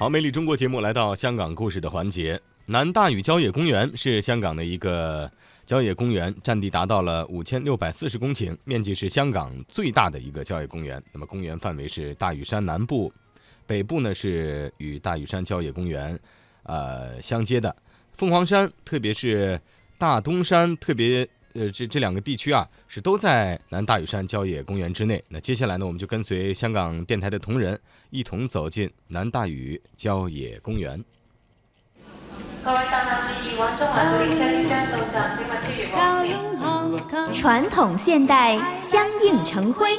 好，美丽中国节目来到香港故事的环节。南大屿郊野公园是香港的一个郊野公园，占地达到了五千六百四十公顷，面积是香港最大的一个郊野公园。那么公园范围是大屿山南部，北部呢是与大屿山郊野公园呃相接的凤凰山，特别是大东山，特别。呃，这这两个地区啊，是都在南大屿山郊野公园之内。那接下来呢，我们就跟随香港电台的同仁，一同走进南大屿郊野公园。各位乘客注意，往中环列车即将到站，请勿超越黄线。传统现代相映成辉，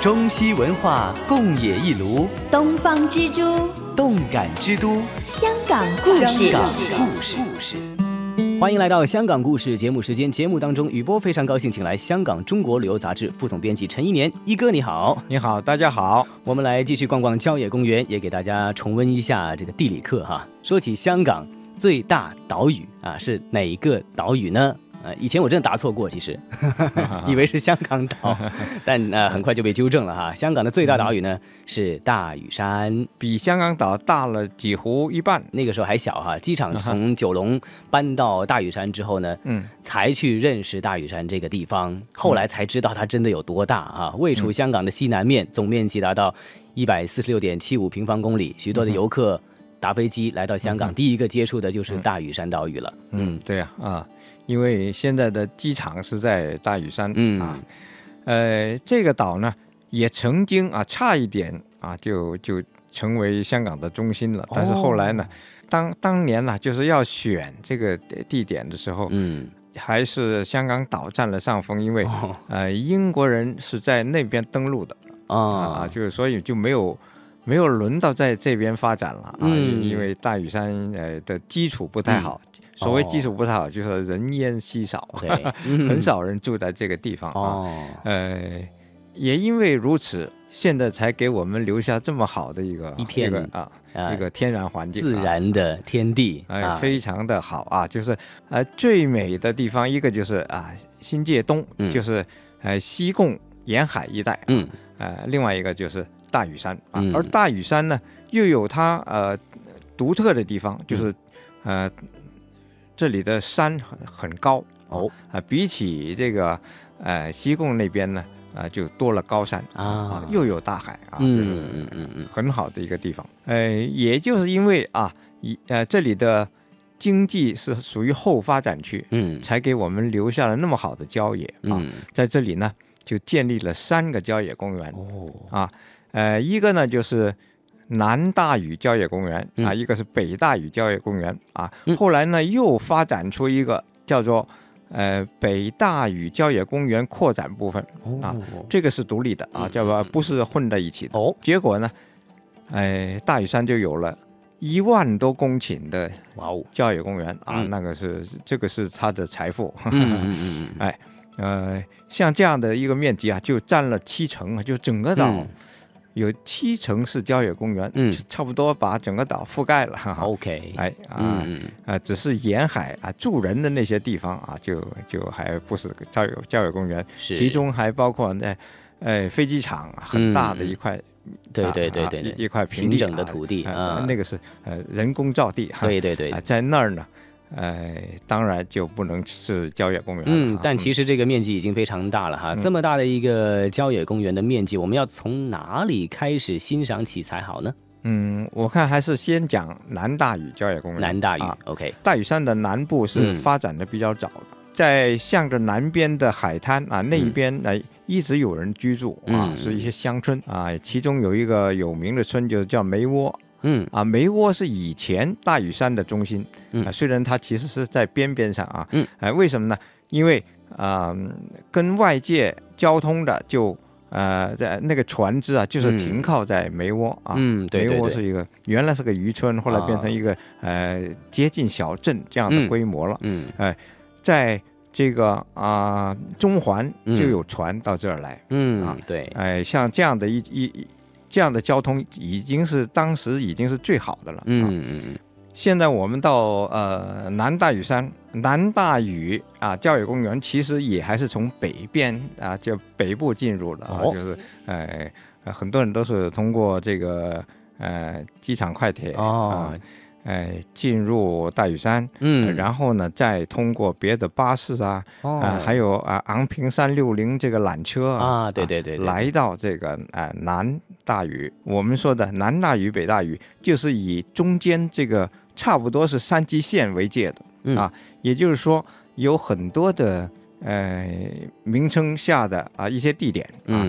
中西文化共冶一炉，东方之珠。动感之都，香港故事。香港故事，欢迎来到香港故事节目时间。节目当中，雨波非常高兴，请来香港中国旅游杂志副总编辑陈一年一哥，你好，你好，大家好。我们来继续逛逛郊野公园，也给大家重温一下这个地理课哈。说起香港最大岛屿啊，是哪一个岛屿呢？呃，以前我真的答错过，其实 以为是香港岛，但呃很快就被纠正了哈。香港的最大岛屿呢是大屿山，比香港岛大了几乎一半。那个时候还小哈，机场从九龙搬到大屿山之后呢，嗯，才去认识大屿山这个地方，后来才知道它真的有多大哈。位处香港的西南面，总面积达到一百四十六点七五平方公里，许多的游客搭飞机来到香港，第一个接触的就是大屿山岛屿了。嗯，对呀，啊。因为现在的机场是在大屿山啊，呃，这个岛呢也曾经啊差一点啊就就成为香港的中心了，但是后来呢，当当年呢就是要选这个地点的时候，嗯，还是香港岛占了上风，因为呃英国人是在那边登陆的啊，就是所以就没有没有轮到在这边发展了啊，因为大屿山呃的基础不太好。所谓技术不太好，就是人烟稀少，很少人住在这个地方啊。呃，也因为如此，现在才给我们留下这么好的一个一片啊一个天然环境，自然的天地，哎，非常的好啊。就是呃最美的地方，一个就是啊新界东，就是呃西贡沿海一带，嗯，呃另外一个就是大屿山啊。而大屿山呢，又有它呃独特的地方，就是呃。这里的山很很高哦。啊，比起这个呃西贡那边呢啊，就多了高山啊，又有大海啊，嗯嗯嗯嗯，很好的一个地方。呃，也就是因为啊，一呃这里的经济是属于后发展区，嗯，才给我们留下了那么好的郊野啊，在这里呢就建立了三个郊野公园哦。啊，呃一个呢就是。南大屿郊野公园啊，一个是北大屿郊野公园啊，后来呢又发展出一个叫做呃北大屿郊野公园扩展部分啊，这个是独立的啊，叫做不是混在一起的。哦，结果呢，哎大屿山就有了一万多公顷的哇哦。郊野公园啊，那个是这个是它的财富。嗯嗯嗯，哎呃像这样的一个面积啊，就占了七成啊，就整个岛。有七成是郊野公园，嗯，差不多把整个岛覆盖了。OK，哎啊啊，只是沿海啊住人的那些地方啊，就就还不是郊野郊野公园，其中还包括那，哎，飞机场很大的一块，对对对对，一块平整的土地啊，那个是呃人工造地，对对对，在那儿呢。哎，当然就不能是郊野公园。嗯，但其实这个面积已经非常大了哈。这么大的一个郊野公园的面积，我们要从哪里开始欣赏起才好呢？嗯，我看还是先讲南大屿郊野公园。南大屿，OK。大屿山的南部是发展的比较早的，在向着南边的海滩啊那一边呢，一直有人居住啊，是一些乡村啊，其中有一个有名的村就叫梅窝。嗯。啊，梅窝是以前大屿山的中心，啊，虽然它其实是在边边上啊，嗯，哎，为什么呢？因为啊，跟外界交通的就呃，在那个船只啊，就是停靠在梅窝啊，嗯，梅窝是一个原来是个渔村，后来变成一个呃接近小镇这样的规模了，嗯，哎，在这个啊中环就有船到这儿来，嗯啊，对，哎，像这样的一一。这样的交通已经是当时已经是最好的了。嗯嗯嗯。现在我们到呃南大屿山、南大屿啊教育公园，其实也还是从北边啊，就北部进入的啊，就是呃很多人都是通过这个呃机场快铁啊。哎，进入大屿山，嗯，然后呢，再通过别的巴士啊，啊，还有啊昂坪三六零这个缆车啊，对对对，来到这个啊南大禹。我们说的南大屿、北大屿，就是以中间这个差不多是三基线为界的啊，也就是说有很多的呃名称下的啊一些地点啊。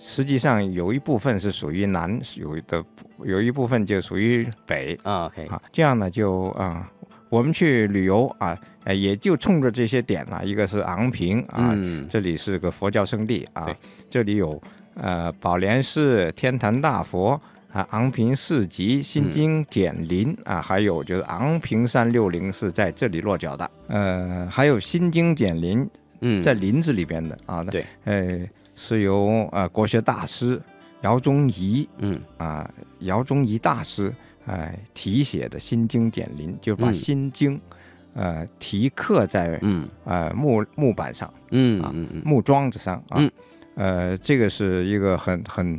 实际上有一部分是属于南，有的有一部分就属于北啊。OK，啊，这样呢就啊，我们去旅游啊，呃，也就冲着这些点了。一个是昂坪啊，这里是个佛教圣地啊，这里有呃宝莲寺、天坛大佛啊，昂坪市集、心经简林啊，还有就是昂坪三六零是在这里落脚的。呃，还有心经简林，嗯，在林子里边的啊。对，呃。是由呃国学大师姚宗仪，嗯啊姚宗仪大师哎题写的《心经简林》，就把《心经》呃题刻在嗯呃木木板上，嗯啊木桩子上啊，呃这个是一个很很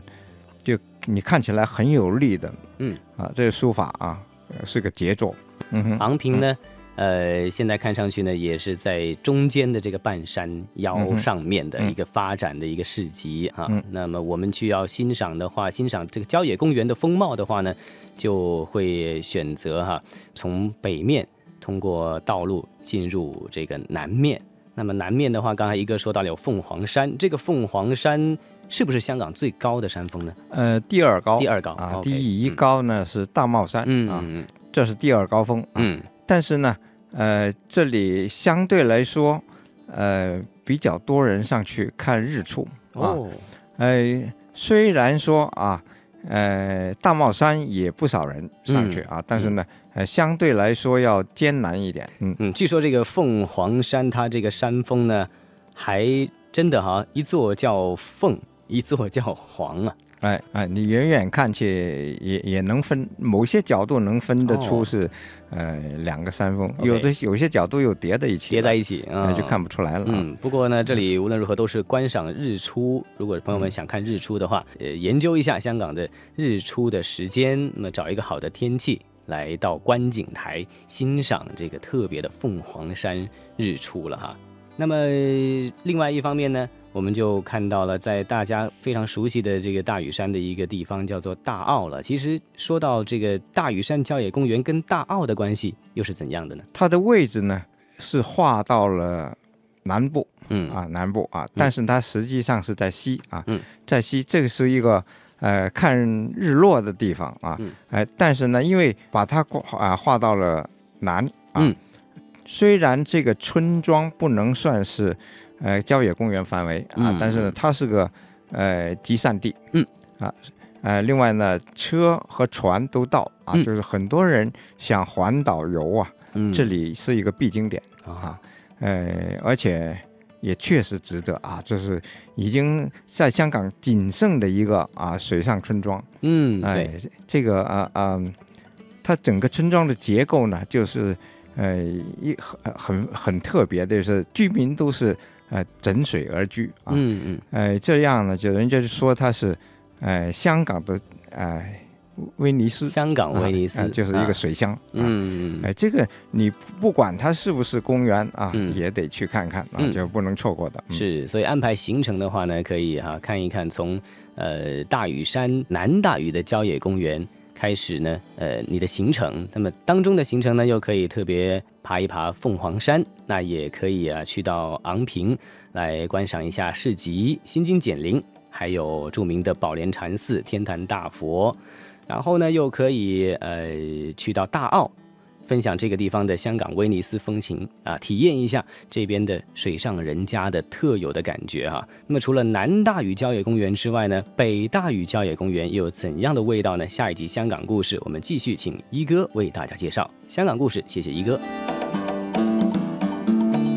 就你看起来很有力的，嗯啊这个书法啊是个杰作，嗯哼昂平呢。呃，现在看上去呢，也是在中间的这个半山腰上面的一个发展的一个市集啊。那么我们去要欣赏的话，欣赏这个郊野公园的风貌的话呢，就会选择哈，从北面通过道路进入这个南面。那么南面的话，刚才一哥说到了有凤凰山，这个凤凰山是不是香港最高的山峰呢？呃，第二高，第二高啊。第一高呢是大帽山啊，这是第二高峰。嗯，但是呢。呃，这里相对来说，呃，比较多人上去看日出啊。呃，虽然说啊，呃，大帽山也不少人上去啊，但是呢，呃，相对来说要艰难一点。嗯嗯，据说这个凤凰山，它这个山峰呢，还真的哈，一座叫凤，一座叫黄啊。哎哎，你远远看去也也能分，某些角度能分得出是，呃，两个山峰，有的有些角度又叠在一起，叠在一起，那就看不出来了。嗯，不过呢，这里无论如何都是观赏日出。如果朋友们想看日出的话，呃，研究一下香港的日出的时间，那么找一个好的天气来到观景台欣赏这个特别的凤凰山日出了哈。那么另外一方面呢？我们就看到了，在大家非常熟悉的这个大屿山的一个地方，叫做大澳了。其实说到这个大屿山郊野公园跟大澳的关系又是怎样的呢？它的位置呢是划到了南部，嗯啊南部啊，但是它实际上是在西啊，在西，这个是一个呃看日落的地方啊，哎，但是呢，因为把它啊划到了南啊，虽然这个村庄不能算是。呃，郊野公园范围啊，但是呢，它是个呃集散地，嗯。啊，呃，另外呢，车和船都到啊，就是很多人想环岛游啊，这里是一个必经点啊，呃，而且也确实值得啊，就是已经在香港仅剩的一个啊水上村庄，嗯，哎，这个啊啊，它整个村庄的结构呢，就是呃一很很很特别的，就是居民都是。呃，枕水而居啊，嗯嗯，呃，这样呢，就人家就说它是，呃，香港的，呃，威尼斯，香港威尼斯就是一个水乡，嗯嗯，哎，这个你不管它是不是公园啊，也得去看看啊，就不能错过的。是，所以安排行程的话呢，可以哈看一看从呃大屿山南大屿的郊野公园。开始呢，呃，你的行程，那么当中的行程呢，又可以特别爬一爬凤凰山，那也可以啊，去到昂坪来观赏一下市集、心经简灵，还有著名的宝莲禅寺、天坛大佛，然后呢，又可以呃去到大澳。分享这个地方的香港威尼斯风情啊，体验一下这边的水上人家的特有的感觉哈。那么除了南大屿郊野公园之外呢，北大屿郊野公园又有怎样的味道呢？下一集香港故事，我们继续请一哥为大家介绍香港故事。谢谢一哥。